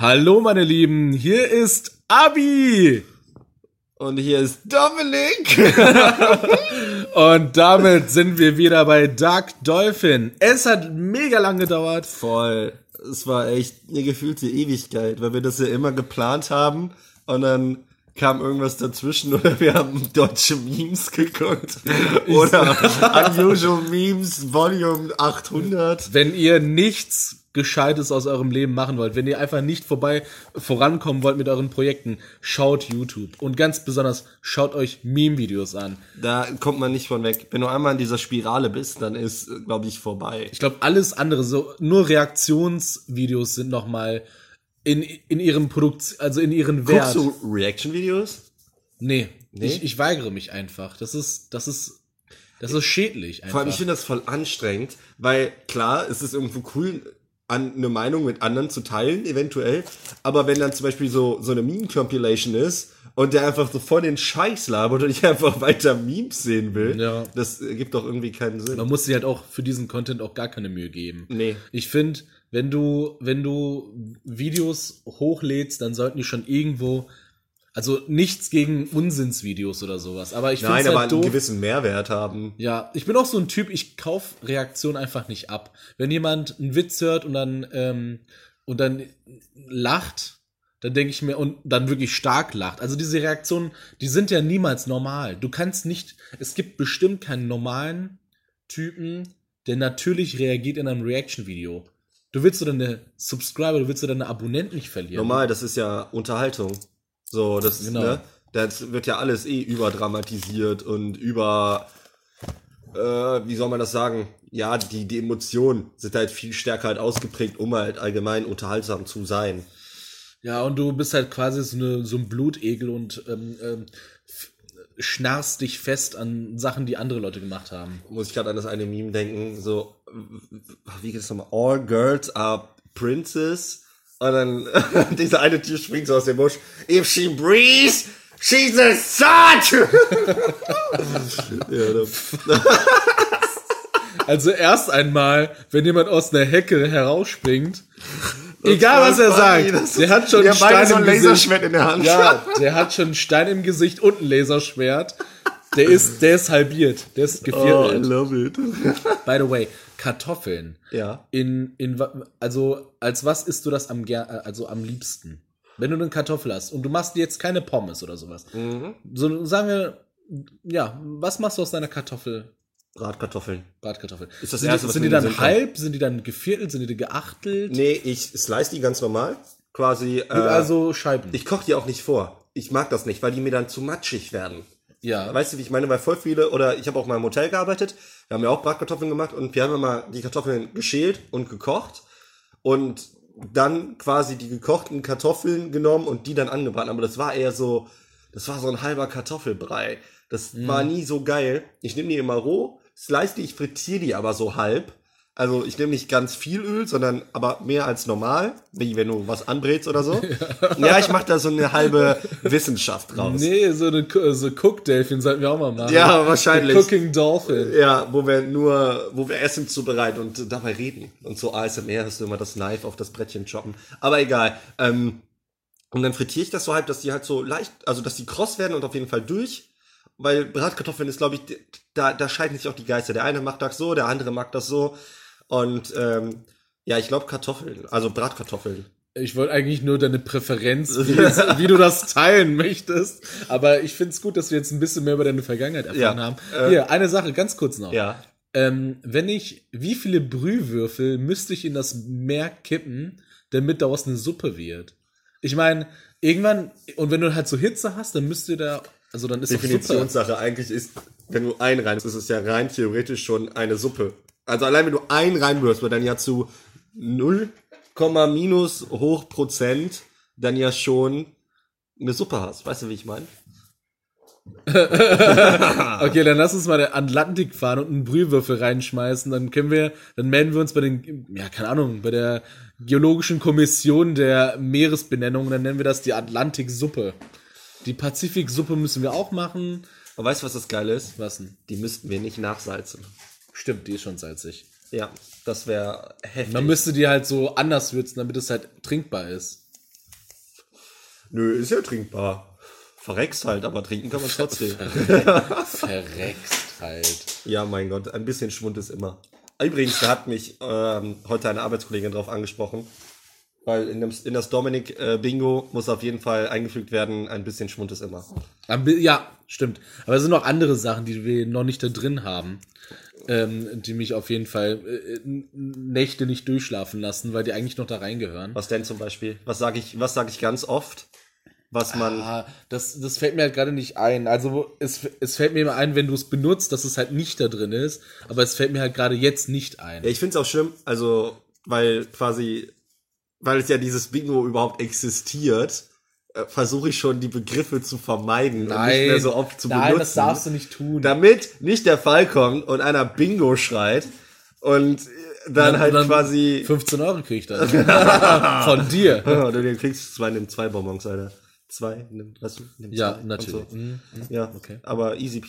Hallo meine Lieben, hier ist Abi. Und hier ist Dominik. Und damit sind wir wieder bei Dark Dolphin. Es hat mega lang gedauert. Voll. Es war echt eine gefühlte Ewigkeit, weil wir das ja immer geplant haben und dann kam irgendwas dazwischen oder wir haben deutsche Memes geguckt oder Unusual Memes Volume 800. Wenn ihr nichts Gescheites aus eurem Leben machen wollt, wenn ihr einfach nicht vorbei vorankommen wollt mit euren Projekten, schaut YouTube und ganz besonders schaut euch Meme-Videos an. Da kommt man nicht von weg. Wenn du einmal in dieser Spirale bist, dann ist, glaube ich, vorbei. Ich glaube, alles andere, so nur Reaktionsvideos sind noch mal in, in ihrem Produkt, also in ihren Wert. Guckst du Reaction-Videos? Nee, nee? Ich, ich weigere mich einfach. Das ist, das ist, das ist schädlich einfach. Vor allem, ich finde das voll anstrengend, weil klar, es ist irgendwo cool, an eine Meinung mit anderen zu teilen, eventuell. Aber wenn dann zum Beispiel so, so eine Meme-Compilation ist und der einfach so voll den Scheiß labert und ich einfach weiter Memes sehen will, Ja. das gibt doch irgendwie keinen Sinn. Man muss sich halt auch für diesen Content auch gar keine Mühe geben. Nee. Ich finde, wenn du, wenn du Videos hochlädst, dann sollten die schon irgendwo, also nichts gegen Unsinnsvideos oder sowas. Aber ich finde Nein, aber halt einen doof. gewissen Mehrwert haben. Ja, ich bin auch so ein Typ, ich kauf Reaktionen einfach nicht ab. Wenn jemand einen Witz hört und dann, ähm, und dann lacht, dann denke ich mir, und dann wirklich stark lacht. Also diese Reaktionen, die sind ja niemals normal. Du kannst nicht, es gibt bestimmt keinen normalen Typen, der natürlich reagiert in einem Reaction-Video. Du willst du deine Subscriber, du willst du deine Abonnenten nicht verlieren. Normal, das ist ja Unterhaltung. So, das ist, Genau. ne? Das wird ja alles eh überdramatisiert und über, äh, wie soll man das sagen? Ja, die, die Emotionen sind halt viel stärker halt ausgeprägt, um halt allgemein unterhaltsam zu sein. Ja, und du bist halt quasi so, eine, so ein Blutegel und ähm, ähm, schnarrst dich fest an Sachen, die andere Leute gemacht haben. Muss ich gerade an das eine Meme denken, so, wie geht es nochmal? All girls are princess. Und dann dieser eine Typ springt so aus dem Busch. If she breathes, she's a son! ja, Also erst einmal, wenn jemand aus einer Hecke herausspringt, egal was er funny, sagt, das der hat schon einen Stein so im ein Gesicht. Laserschwert in der Hand. Ja, der hat schon einen Stein im Gesicht und ein Laserschwert. Der ist, der ist halbiert, der ist Oh, I love it. By the way, Kartoffeln. Ja. In, in, also, als was isst du das am, äh, also am liebsten? Wenn du eine Kartoffel hast und du machst jetzt keine Pommes oder sowas. Mhm. So, sagen wir, ja, was machst du aus deiner Kartoffel? Bratkartoffeln. Bratkartoffel. Ist das sind Erste, die, sind die dann halb? Sind die dann geviertelt? Sind die geachtelt? Nee, ich slice die ganz normal. Quasi. Äh, also Scheiben. ich koche die auch nicht vor. Ich mag das nicht, weil die mir dann zu matschig werden. ja. Weißt du, wie ich meine? Weil voll viele, oder ich habe auch mal im Hotel gearbeitet, wir haben ja auch Bratkartoffeln gemacht und wir haben immer die Kartoffeln geschält und gekocht und dann quasi die gekochten Kartoffeln genommen und die dann angebraten. Aber das war eher so, das war so ein halber Kartoffelbrei. Das war nie so geil. Ich nehme die immer roh, slice die, ich frittiere die aber so halb. Also ich nehme nicht ganz viel Öl, sondern aber mehr als normal, wie wenn du was anbrätst oder so. Ja, ich mache da so eine halbe Wissenschaft draus. Nee, so eine so Cook Delfin sollten wir auch mal machen. Ja, wahrscheinlich. The Cooking Dolphin. Ja, wo wir nur, wo wir Essen zubereiten und dabei reden. Und so ASMR hast du immer das Knife auf das Brettchen choppen. Aber egal. Ähm, und dann frittiere ich das so halb, dass die halt so leicht, also dass die kross werden und auf jeden Fall durch. Weil Bratkartoffeln ist, glaube ich, da, da scheiden sich auch die Geister. Der eine macht das so, der andere mag das so. Und ähm, ja, ich glaube Kartoffeln, also Bratkartoffeln. Ich wollte eigentlich nur deine Präferenz, wie, es, wie du das teilen möchtest. Aber ich finde es gut, dass wir jetzt ein bisschen mehr über deine Vergangenheit erfahren Ja, haben. äh, Hier, eine Sache, ganz kurz noch. Ja. Ähm, wenn ich, wie viele Brühwürfel müsste ich in das Meer kippen, damit daraus eine Suppe wird? Ich meine, irgendwann, und wenn du halt so Hitze hast, dann müsste da, also dann ist Suppe. Definitionssache eigentlich ist, wenn du einen rein, ist es ja rein theoretisch schon eine Suppe. Also allein wenn du einen reinwirfst, wird dann ja zu 0, minus hoch Prozent dann ja schon eine Suppe hast. Weißt du, wie ich meine? Okay, dann lass uns mal den Atlantik fahren und einen Brühwürfel reinschmeißen. Dann können wir, dann melden wir uns bei den, ja, keine Ahnung, bei der Geologischen Kommission der Meeresbenennung. Dann nennen wir das die Atlantiksuppe. Die Pazifiksuppe müssen wir auch machen. Aber weißt du, was das Geile ist? Was denn? Die müssten wir nicht nachsalzen. Stimmt, die ist schon salzig. Ja, das wäre heftig. Man müsste die halt so anders würzen, damit es halt trinkbar ist. Nö, ist ja trinkbar. Verreckst halt, aber trinken kann man trotzdem. Verreckst halt. Ja, mein Gott, ein bisschen Schwund ist immer. Übrigens, da hat mich ähm, heute eine Arbeitskollegin drauf angesprochen, weil in, dem, in das Dominik äh, Bingo muss auf jeden Fall eingefügt werden, ein bisschen Schwund ist immer. Ja, stimmt. Aber es sind noch andere Sachen, die wir noch nicht da drin haben, ähm, die mich auf jeden Fall äh, Nächte nicht durchschlafen lassen, weil die eigentlich noch da reingehören. Was denn zum Beispiel? Was sage ich, was sage ich ganz oft? Was man. Ah, das, das fällt mir halt gerade nicht ein. Also es, es fällt mir immer ein, wenn du es benutzt, dass es halt nicht da drin ist, aber es fällt mir halt gerade jetzt nicht ein. Ja, ich finde es auch schlimm, also, weil quasi, weil es ja dieses Bingo überhaupt existiert, äh, versuche ich schon die Begriffe zu vermeiden und nicht mehr so oft zu nein, benutzen. das darfst du nicht tun. damit nicht der Fall kommt und einer Bingo schreit und dann halt dann quasi 15 Euro krieg ich dann. Von dir. Ja, du kriegst zwei, nimm zwei Bonbons, Alter. Zwei, nimm, weißt du, nimm Ja, zwei natürlich. So. Mhm. Ja, Okay. aber easy